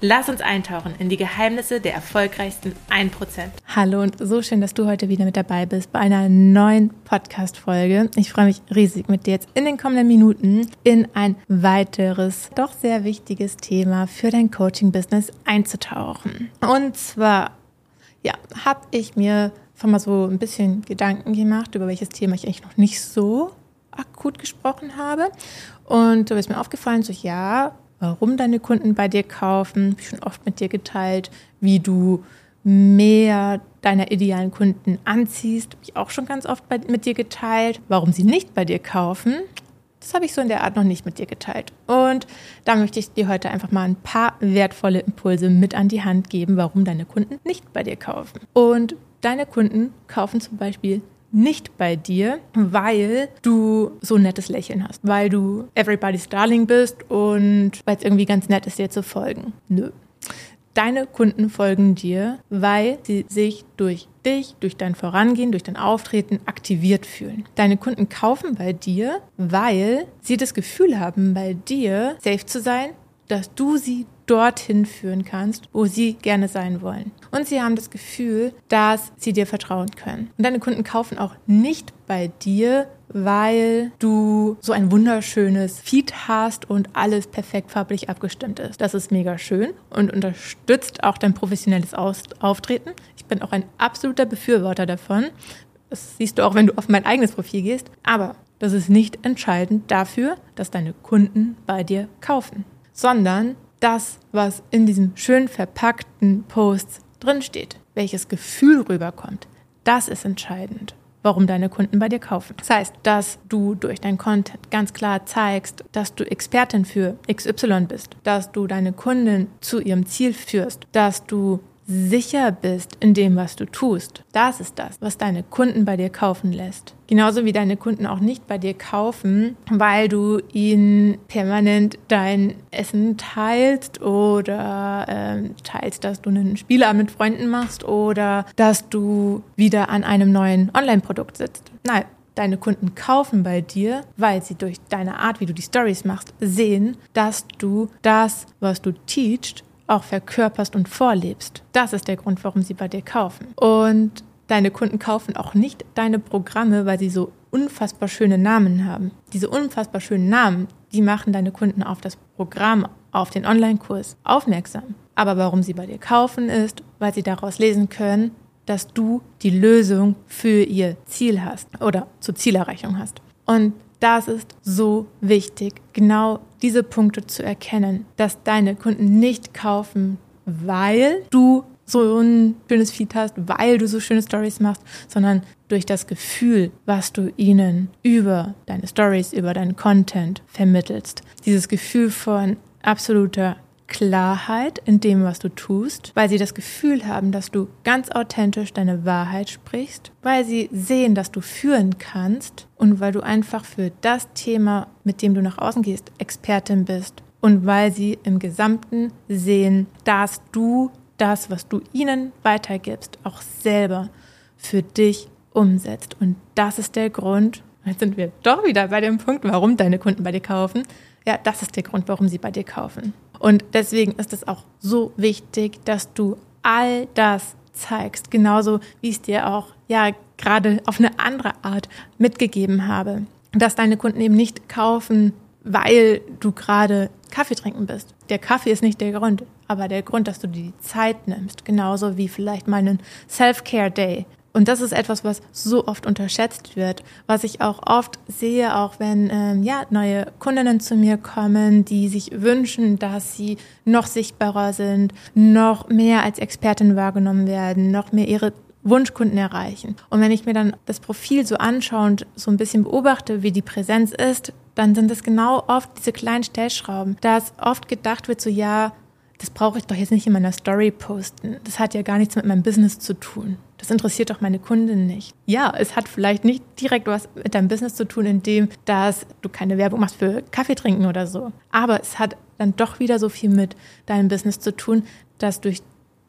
Lass uns eintauchen in die Geheimnisse der erfolgreichsten 1%. Hallo und so schön, dass du heute wieder mit dabei bist bei einer neuen Podcast-Folge. Ich freue mich riesig, mit dir jetzt in den kommenden Minuten in ein weiteres, doch sehr wichtiges Thema für dein Coaching-Business einzutauchen. Und zwar, ja, habe ich mir schon mal so ein bisschen Gedanken gemacht, über welches Thema ich eigentlich noch nicht so akut gesprochen habe. Und da ist mir aufgefallen, so ja, warum deine Kunden bei dir kaufen. Schon oft mit dir geteilt, wie du mehr deiner idealen Kunden anziehst. Habe ich auch schon ganz oft bei, mit dir geteilt. Warum sie nicht bei dir kaufen, das habe ich so in der Art noch nicht mit dir geteilt. Und da möchte ich dir heute einfach mal ein paar wertvolle Impulse mit an die Hand geben, warum deine Kunden nicht bei dir kaufen. Und deine Kunden kaufen zum Beispiel nicht bei dir, weil du so ein nettes Lächeln hast, weil du everybody's darling bist und weil es irgendwie ganz nett ist, dir zu folgen. Nö. Deine Kunden folgen dir, weil sie sich durch dich, durch dein Vorangehen, durch dein Auftreten aktiviert fühlen. Deine Kunden kaufen bei dir, weil sie das Gefühl haben, bei dir safe zu sein, dass du sie dorthin führen kannst, wo sie gerne sein wollen. Und sie haben das Gefühl, dass sie dir vertrauen können. Und deine Kunden kaufen auch nicht bei dir, weil du so ein wunderschönes Feed hast und alles perfekt farblich abgestimmt ist. Das ist mega schön und unterstützt auch dein professionelles Auftreten. Ich bin auch ein absoluter Befürworter davon. Das siehst du auch, wenn du auf mein eigenes Profil gehst. Aber das ist nicht entscheidend dafür, dass deine Kunden bei dir kaufen, sondern das, was in diesem schön verpackten Post drinsteht, welches Gefühl rüberkommt, das ist entscheidend, warum deine Kunden bei dir kaufen. Das heißt, dass du durch dein Content ganz klar zeigst, dass du Expertin für XY bist, dass du deine Kunden zu ihrem Ziel führst, dass du sicher bist in dem, was du tust. Das ist das, was deine Kunden bei dir kaufen lässt. Genauso wie deine Kunden auch nicht bei dir kaufen, weil du ihnen permanent dein Essen teilst oder äh, teilst, dass du einen Spielabend mit Freunden machst oder dass du wieder an einem neuen Online-Produkt sitzt. Nein, deine Kunden kaufen bei dir, weil sie durch deine Art, wie du die Stories machst, sehen, dass du das, was du teachst, auch verkörperst und vorlebst. Das ist der Grund, warum sie bei dir kaufen. Und deine Kunden kaufen auch nicht deine Programme, weil sie so unfassbar schöne Namen haben. Diese unfassbar schönen Namen, die machen deine Kunden auf das Programm, auf den Online-Kurs aufmerksam. Aber warum sie bei dir kaufen ist, weil sie daraus lesen können, dass du die Lösung für ihr Ziel hast oder zur Zielerreichung hast. Und das ist so wichtig, genau diese Punkte zu erkennen, dass deine Kunden nicht kaufen, weil du so ein schönes Feed hast, weil du so schöne Stories machst, sondern durch das Gefühl, was du ihnen über deine Stories, über deinen Content vermittelst. Dieses Gefühl von absoluter Klarheit in dem, was du tust, weil sie das Gefühl haben, dass du ganz authentisch deine Wahrheit sprichst, weil sie sehen, dass du führen kannst und weil du einfach für das Thema, mit dem du nach außen gehst, Expertin bist und weil sie im Gesamten sehen, dass du das, was du ihnen weitergibst, auch selber für dich umsetzt. Und das ist der Grund, jetzt sind wir doch wieder bei dem Punkt, warum deine Kunden bei dir kaufen. Ja, das ist der Grund, warum sie bei dir kaufen. Und deswegen ist es auch so wichtig, dass du all das zeigst, genauso wie ich es dir auch ja gerade auf eine andere Art mitgegeben habe, dass deine Kunden eben nicht kaufen, weil du gerade Kaffee trinken bist. Der Kaffee ist nicht der Grund, aber der Grund, dass du dir die Zeit nimmst, genauso wie vielleicht mal einen Self-Care-Day, und das ist etwas, was so oft unterschätzt wird, was ich auch oft sehe, auch wenn ähm, ja, neue Kundinnen zu mir kommen, die sich wünschen, dass sie noch sichtbarer sind, noch mehr als Expertin wahrgenommen werden, noch mehr ihre Wunschkunden erreichen. Und wenn ich mir dann das Profil so anschaue und so ein bisschen beobachte, wie die Präsenz ist, dann sind es genau oft diese kleinen Stellschrauben, dass oft gedacht wird, so ja, das brauche ich doch jetzt nicht in meiner Story posten. Das hat ja gar nichts mit meinem Business zu tun. Das interessiert doch meine Kunden nicht. Ja, es hat vielleicht nicht direkt was mit deinem Business zu tun, indem dass du keine Werbung machst für Kaffee trinken oder so. Aber es hat dann doch wieder so viel mit deinem Business zu tun, dass durch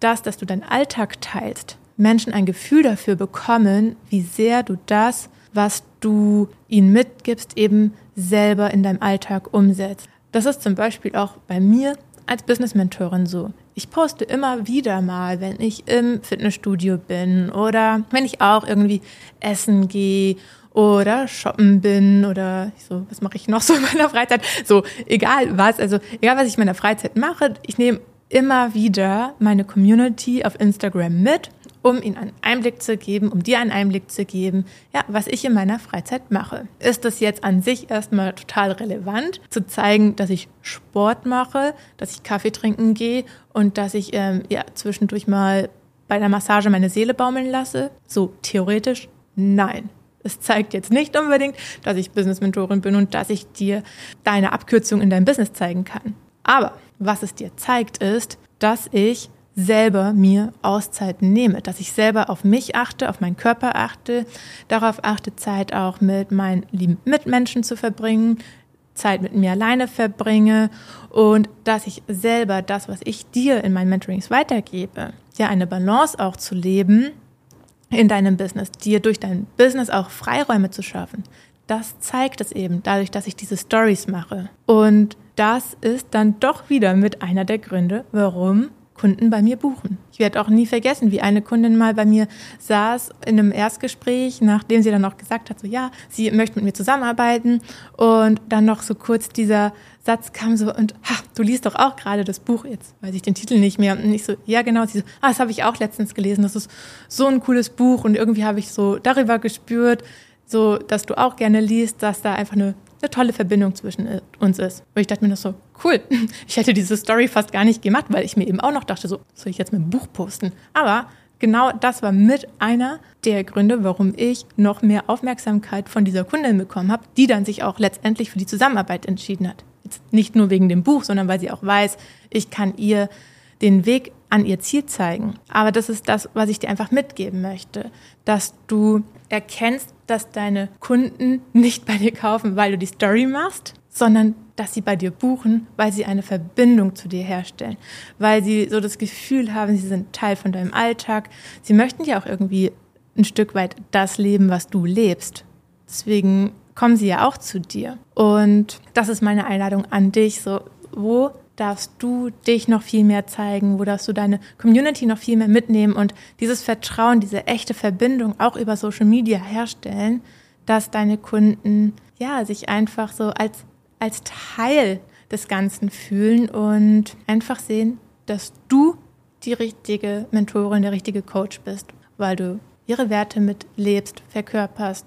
das, dass du deinen Alltag teilst, Menschen ein Gefühl dafür bekommen, wie sehr du das, was du ihnen mitgibst, eben selber in deinem Alltag umsetzt. Das ist zum Beispiel auch bei mir als Business-Mentorin so. Ich poste immer wieder mal, wenn ich im Fitnessstudio bin oder wenn ich auch irgendwie essen gehe oder shoppen bin oder so, was mache ich noch so in meiner Freizeit? So, egal was, also egal was ich in meiner Freizeit mache, ich nehme immer wieder meine Community auf Instagram mit um ihnen einen Einblick zu geben, um dir einen Einblick zu geben, ja, was ich in meiner Freizeit mache. Ist das jetzt an sich erstmal total relevant, zu zeigen, dass ich Sport mache, dass ich Kaffee trinken gehe und dass ich ähm, ja, zwischendurch mal bei der Massage meine Seele baumeln lasse? So theoretisch nein. Es zeigt jetzt nicht unbedingt, dass ich Business-Mentorin bin und dass ich dir deine Abkürzung in deinem Business zeigen kann. Aber was es dir zeigt, ist, dass ich selber mir Auszeiten nehme, dass ich selber auf mich achte, auf meinen Körper achte, darauf achte, Zeit auch mit meinen lieben Mitmenschen zu verbringen, Zeit mit mir alleine verbringe und dass ich selber das, was ich dir in meinen Mentorings weitergebe, ja eine Balance auch zu leben in deinem Business, dir durch dein Business auch Freiräume zu schaffen. Das zeigt es eben dadurch, dass ich diese Stories mache. Und das ist dann doch wieder mit einer der Gründe, warum Kunden bei mir buchen. Ich werde auch nie vergessen, wie eine Kundin mal bei mir saß in einem Erstgespräch, nachdem sie dann auch gesagt hat, so ja, sie möchte mit mir zusammenarbeiten. Und dann noch so kurz dieser Satz kam so und ha, du liest doch auch gerade das Buch. Jetzt, weiß ich den Titel nicht mehr. Und ich so ja genau, sie so, ah, das habe ich auch letztens gelesen, das ist so ein cooles Buch. Und irgendwie habe ich so darüber gespürt, so dass du auch gerne liest, dass da einfach eine eine tolle Verbindung zwischen äh, uns ist. Und ich dachte mir noch so, cool, ich hätte diese Story fast gar nicht gemacht, weil ich mir eben auch noch dachte, so, soll ich jetzt mit einem Buch posten? Aber genau das war mit einer der Gründe, warum ich noch mehr Aufmerksamkeit von dieser Kundin bekommen habe, die dann sich auch letztendlich für die Zusammenarbeit entschieden hat. Jetzt nicht nur wegen dem Buch, sondern weil sie auch weiß, ich kann ihr den Weg an ihr Ziel zeigen. Aber das ist das, was ich dir einfach mitgeben möchte, dass du erkennst, dass deine Kunden nicht bei dir kaufen, weil du die Story machst, sondern dass sie bei dir buchen, weil sie eine Verbindung zu dir herstellen, weil sie so das Gefühl haben, sie sind Teil von deinem Alltag. Sie möchten ja auch irgendwie ein Stück weit das leben, was du lebst. Deswegen kommen sie ja auch zu dir. Und das ist meine Einladung an dich. So, wo darfst du dich noch viel mehr zeigen, wo darfst du deine Community noch viel mehr mitnehmen und dieses Vertrauen, diese echte Verbindung auch über Social Media herstellen, dass deine Kunden ja sich einfach so als, als Teil des Ganzen fühlen und einfach sehen, dass du die richtige Mentorin, der richtige Coach bist, weil du ihre Werte mitlebst, verkörperst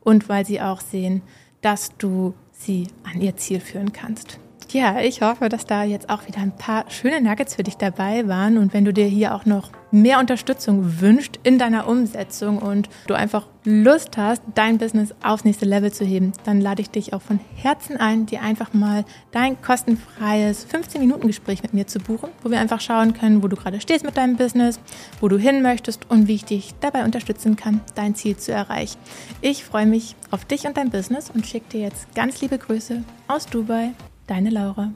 und weil sie auch sehen, dass du sie an ihr Ziel führen kannst. Ja, ich hoffe, dass da jetzt auch wieder ein paar schöne Nuggets für dich dabei waren. Und wenn du dir hier auch noch mehr Unterstützung wünscht in deiner Umsetzung und du einfach Lust hast, dein Business aufs nächste Level zu heben, dann lade ich dich auch von Herzen ein, dir einfach mal dein kostenfreies 15-Minuten-Gespräch mit mir zu buchen, wo wir einfach schauen können, wo du gerade stehst mit deinem Business, wo du hin möchtest und wie ich dich dabei unterstützen kann, dein Ziel zu erreichen. Ich freue mich auf dich und dein Business und schicke dir jetzt ganz liebe Grüße aus Dubai. Deine Laura.